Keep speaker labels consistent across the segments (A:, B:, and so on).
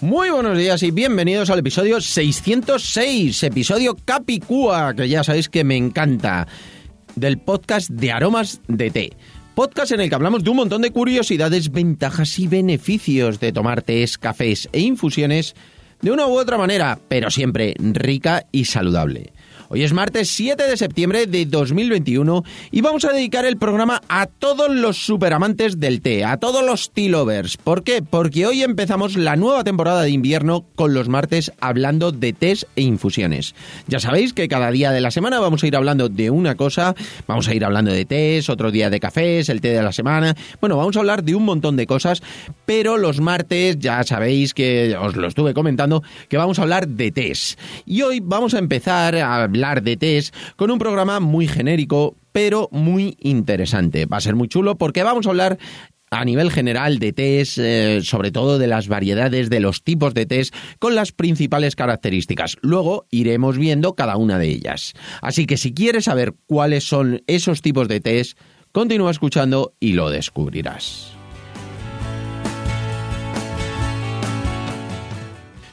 A: Muy buenos días y bienvenidos al episodio 606, episodio Capicúa, que ya sabéis que me encanta, del podcast de aromas de té. Podcast en el que hablamos de un montón de curiosidades, ventajas y beneficios de tomar tés, cafés e infusiones de una u otra manera, pero siempre rica y saludable. Hoy es martes 7 de septiembre de 2021 y vamos a dedicar el programa a todos los superamantes del té, a todos los tea lovers. ¿Por qué? Porque hoy empezamos la nueva temporada de invierno con los martes hablando de tés e infusiones. Ya sabéis que cada día de la semana vamos a ir hablando de una cosa, vamos a ir hablando de tés, otro día de cafés, el té de la semana. Bueno, vamos a hablar de un montón de cosas, pero los martes ya sabéis que os lo estuve comentando que vamos a hablar de tés. Y hoy vamos a empezar a hablar de tés con un programa muy genérico, pero muy interesante. Va a ser muy chulo porque vamos a hablar a nivel general de tés, eh, sobre todo de las variedades, de los tipos de tés, con las principales características. Luego iremos viendo cada una de ellas. Así que si quieres saber cuáles son esos tipos de tés, continúa escuchando y lo descubrirás.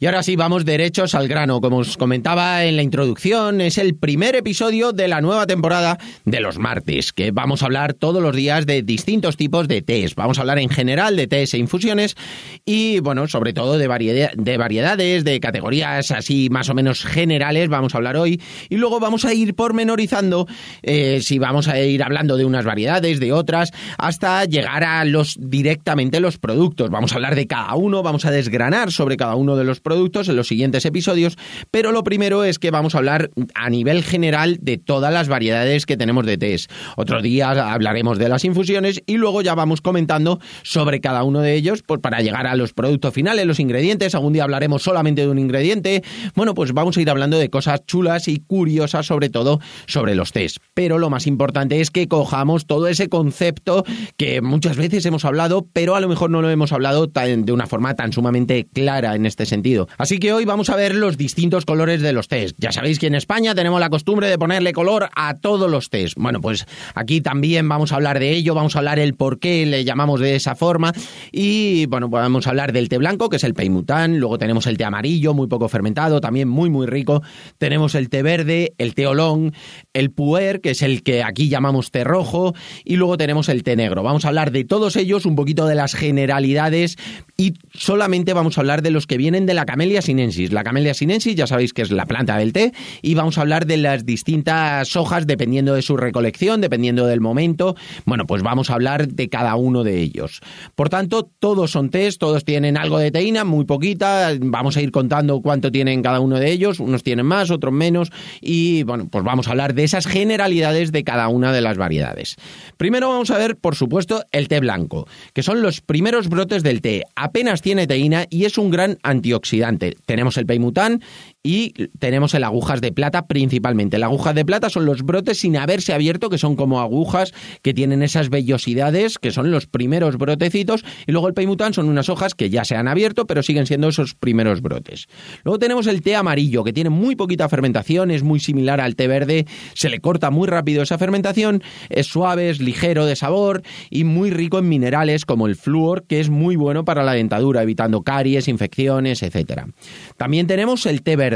A: Y ahora sí, vamos derechos al grano. Como os comentaba en la introducción, es el primer episodio de la nueva temporada de los martes, que vamos a hablar todos los días de distintos tipos de tés. Vamos a hablar en general de tés e infusiones y, bueno, sobre todo de, de variedades, de categorías así más o menos generales, vamos a hablar hoy. Y luego vamos a ir pormenorizando, eh, si vamos a ir hablando de unas variedades, de otras, hasta llegar a los directamente los productos. Vamos a hablar de cada uno, vamos a desgranar sobre cada uno de los productos en los siguientes episodios, pero lo primero es que vamos a hablar a nivel general de todas las variedades que tenemos de tés. Otro día hablaremos de las infusiones y luego ya vamos comentando sobre cada uno de ellos pues para llegar a los productos finales, los ingredientes. Algún día hablaremos solamente de un ingrediente. Bueno, pues vamos a ir hablando de cosas chulas y curiosas sobre todo sobre los tés. Pero lo más importante es que cojamos todo ese concepto que muchas veces hemos hablado, pero a lo mejor no lo hemos hablado de una forma tan sumamente clara en este sentido. Así que hoy vamos a ver los distintos colores de los tés. Ya sabéis que en España tenemos la costumbre de ponerle color a todos los tés. Bueno, pues aquí también vamos a hablar de ello, vamos a hablar el por qué le llamamos de esa forma y bueno, pues vamos a hablar del té blanco, que es el peimután, luego tenemos el té amarillo, muy poco fermentado, también muy muy rico. Tenemos el té verde, el té olón, el puer, que es el que aquí llamamos té rojo y luego tenemos el té negro. Vamos a hablar de todos ellos, un poquito de las generalidades y solamente vamos a hablar de los que vienen de la Camellia sinensis. La Camellia sinensis ya sabéis que es la planta del té y vamos a hablar de las distintas hojas dependiendo de su recolección, dependiendo del momento. Bueno, pues vamos a hablar de cada uno de ellos. Por tanto, todos son tés, todos tienen algo de teína, muy poquita. Vamos a ir contando cuánto tienen cada uno de ellos. Unos tienen más, otros menos. Y bueno, pues vamos a hablar de esas generalidades de cada una de las variedades. Primero vamos a ver, por supuesto, el té blanco, que son los primeros brotes del té. Apenas tiene teína y es un gran antioxidante. Tenemos el peimután y tenemos el agujas de plata principalmente. Las agujas de plata son los brotes sin haberse abierto, que son como agujas que tienen esas vellosidades, que son los primeros brotecitos, y luego el peimután son unas hojas que ya se han abierto, pero siguen siendo esos primeros brotes. Luego tenemos el té amarillo, que tiene muy poquita fermentación, es muy similar al té verde, se le corta muy rápido esa fermentación, es suave, es ligero de sabor y muy rico en minerales como el flúor, que es muy bueno para la dentadura, evitando caries, infecciones, etc. También tenemos el té verde,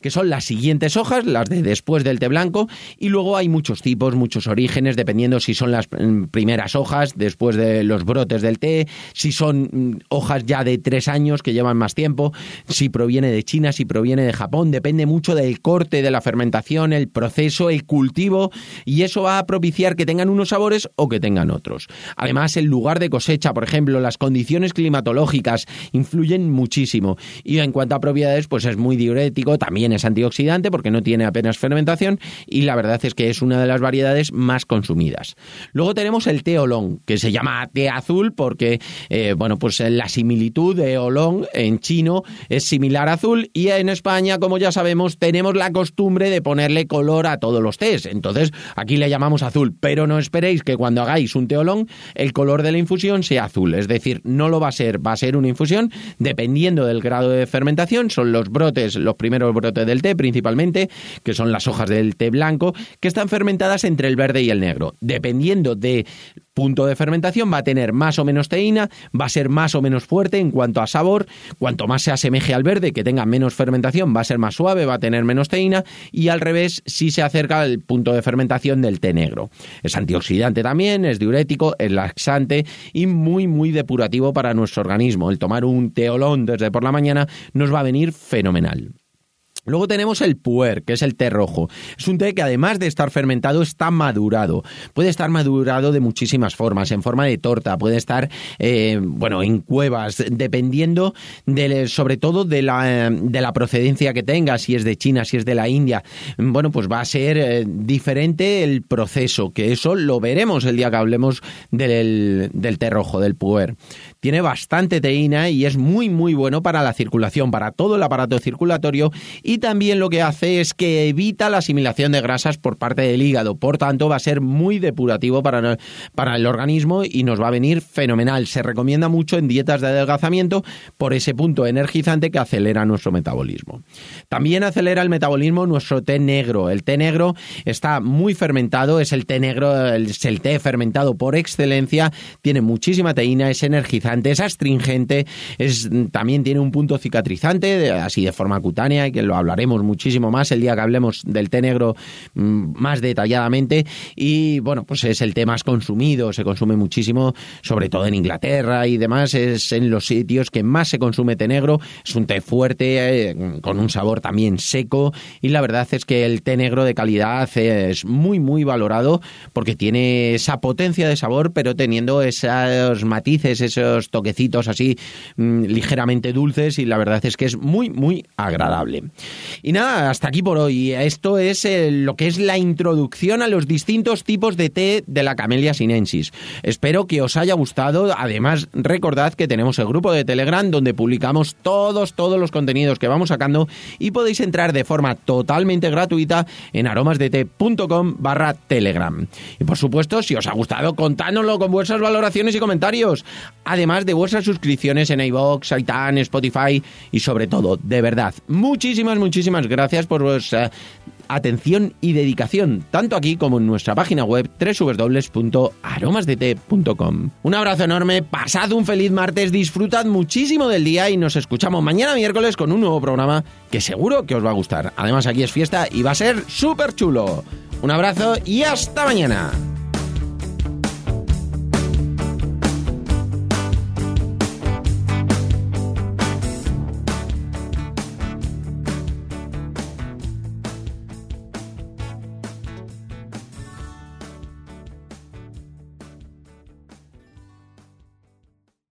A: que son las siguientes hojas, las de después del té blanco, y luego hay muchos tipos, muchos orígenes, dependiendo si son las primeras hojas después de los brotes del té, si son mm, hojas ya de tres años que llevan más tiempo, si proviene de China, si proviene de Japón, depende mucho del corte de la fermentación, el proceso, el cultivo, y eso va a propiciar que tengan unos sabores o que tengan otros. Además, el lugar de cosecha, por ejemplo, las condiciones climatológicas influyen muchísimo. Y en cuanto a propiedades, pues es muy diurético también es antioxidante porque no tiene apenas fermentación y la verdad es que es una de las variedades más consumidas. Luego tenemos el té olón, que se llama té azul porque, eh, bueno, pues la similitud de olón en chino es similar a azul y en España, como ya sabemos, tenemos la costumbre de ponerle color a todos los tés. Entonces, aquí le llamamos azul, pero no esperéis que cuando hagáis un té olón, el color de la infusión sea azul. Es decir, no lo va a ser, va a ser una infusión dependiendo del grado de fermentación. Son los brotes, los primeros brotes del té principalmente, que son las hojas del té blanco, que están fermentadas entre el verde y el negro. Dependiendo de punto de fermentación va a tener más o menos teína, va a ser más o menos fuerte en cuanto a sabor, cuanto más se asemeje al verde, que tenga menos fermentación, va a ser más suave, va a tener menos teína y al revés si se acerca al punto de fermentación del té negro. Es antioxidante también, es diurético, es laxante y muy muy depurativo para nuestro organismo. El tomar un teolón desde por la mañana nos va a venir fenomenal. Luego tenemos el puer, que es el té rojo. Es un té que además de estar fermentado está madurado. Puede estar madurado de muchísimas formas, en forma de torta, puede estar, eh, bueno, en cuevas, dependiendo sobre todo de la, de la procedencia que tenga, si es de China, si es de la India. Bueno, pues va a ser eh, diferente el proceso, que eso lo veremos el día que hablemos del, del té rojo, del puer tiene bastante teína y es muy muy bueno para la circulación, para todo el aparato circulatorio y también lo que hace es que evita la asimilación de grasas por parte del hígado, por tanto va a ser muy depurativo para, para el organismo y nos va a venir fenomenal. Se recomienda mucho en dietas de adelgazamiento por ese punto energizante que acelera nuestro metabolismo. También acelera el metabolismo nuestro té negro. El té negro está muy fermentado, es el té negro, es el té fermentado por excelencia, tiene muchísima teína, es energizante es astringente, es, también tiene un punto cicatrizante, así de forma cutánea, y que lo hablaremos muchísimo más el día que hablemos del té negro mm, más detalladamente. Y bueno, pues es el té más consumido, se consume muchísimo, sobre todo en Inglaterra y demás, es en los sitios que más se consume té negro. Es un té fuerte, eh, con un sabor también seco, y la verdad es que el té negro de calidad es muy, muy valorado porque tiene esa potencia de sabor, pero teniendo esos matices, esos toquecitos así mm, ligeramente dulces y la verdad es que es muy, muy agradable. Y nada, hasta aquí por hoy. Esto es eh, lo que es la introducción a los distintos tipos de té de la Camellia sinensis. Espero que os haya gustado. Además, recordad que tenemos el grupo de Telegram donde publicamos todos, todos los contenidos que vamos sacando y podéis entrar de forma totalmente gratuita en aromasdete.com barra Telegram. Y por supuesto, si os ha gustado, contádnoslo con vuestras valoraciones y comentarios. Además, de vuestras suscripciones en iVoox, Aitan, Spotify y sobre todo, de verdad, muchísimas, muchísimas gracias por vuestra atención y dedicación, tanto aquí como en nuestra página web www.aromasdt.com. Un abrazo enorme, pasad un feliz martes, disfrutad muchísimo del día y nos escuchamos mañana miércoles con un nuevo programa que seguro que os va a gustar. Además aquí es fiesta y va a ser súper chulo. Un abrazo y hasta mañana.